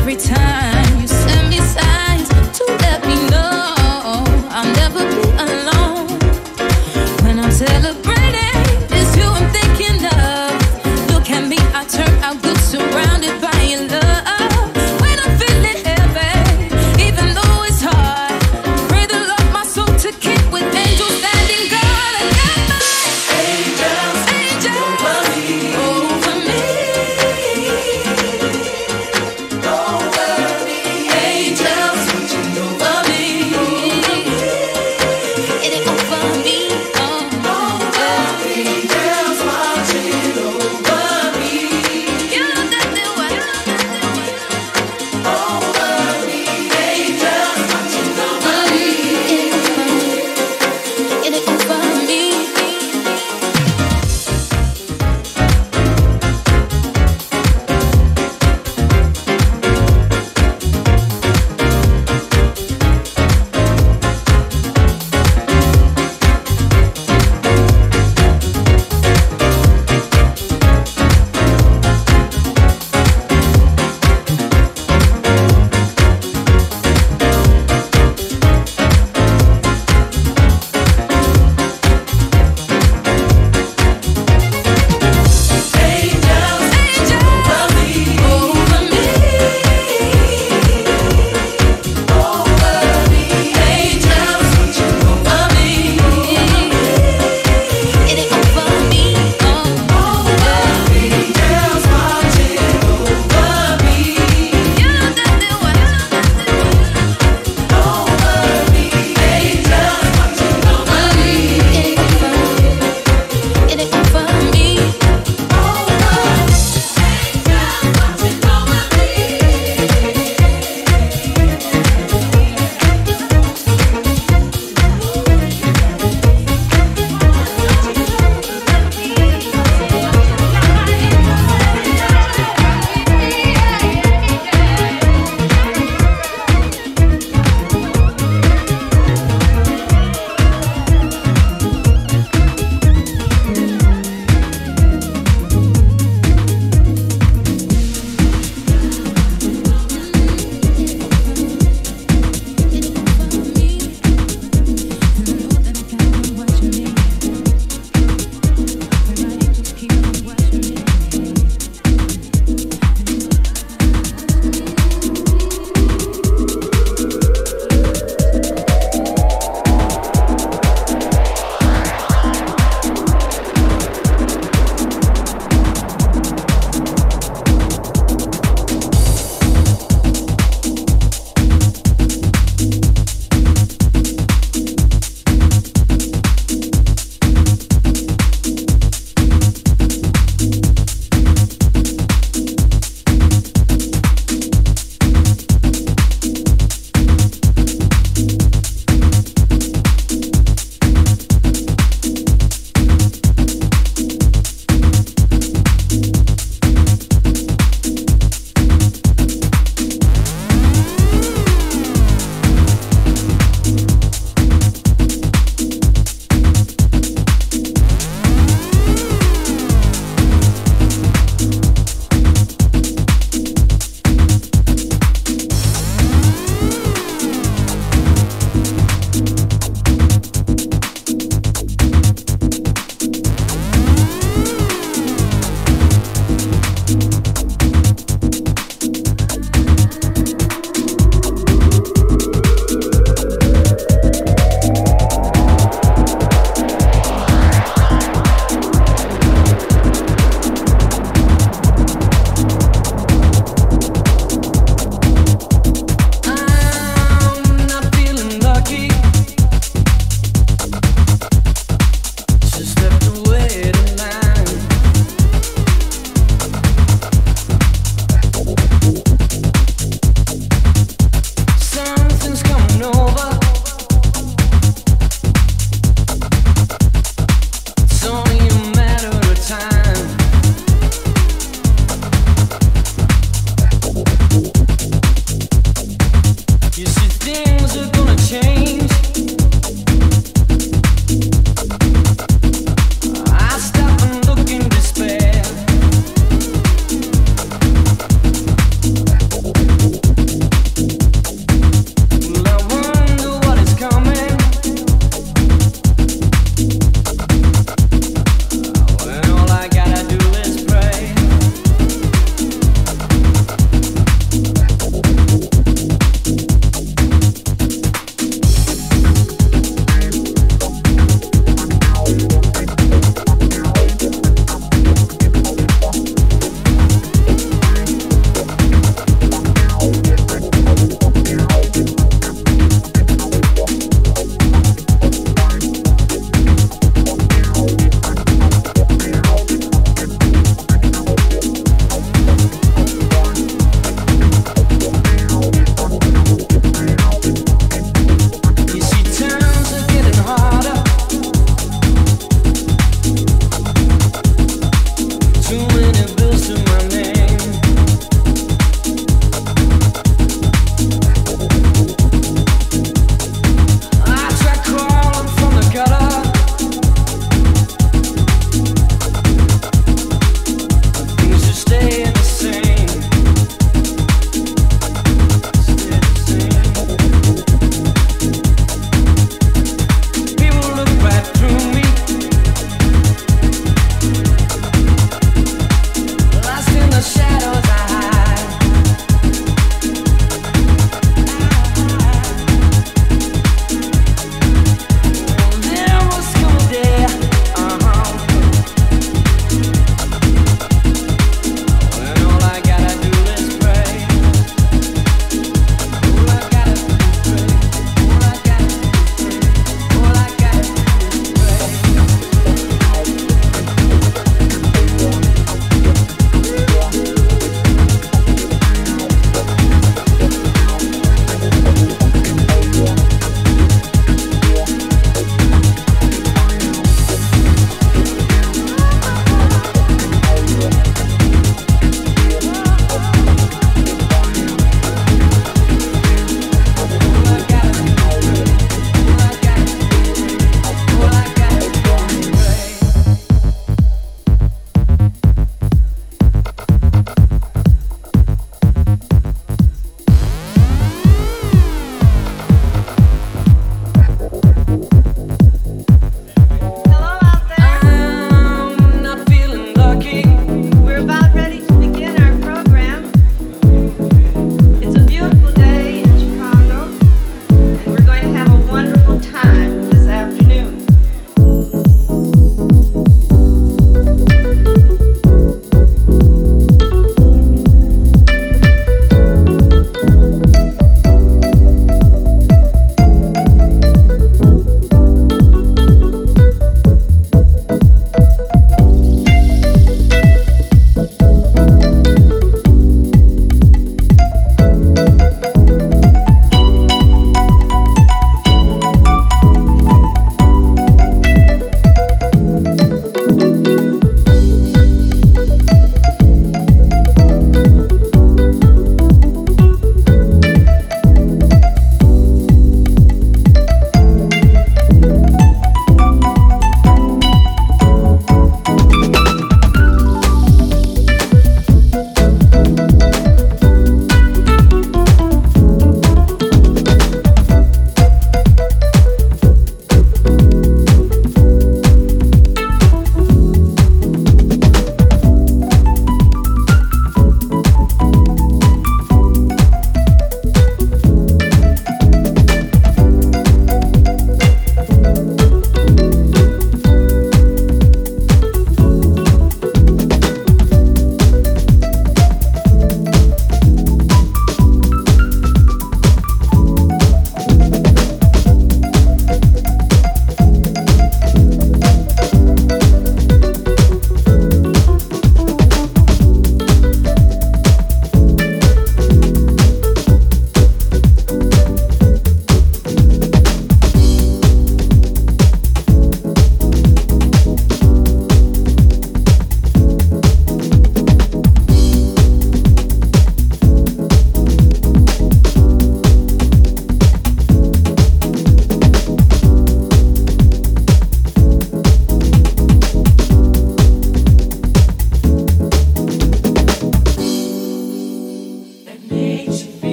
every time you send me signs to let me know I'll never be alone when I'm.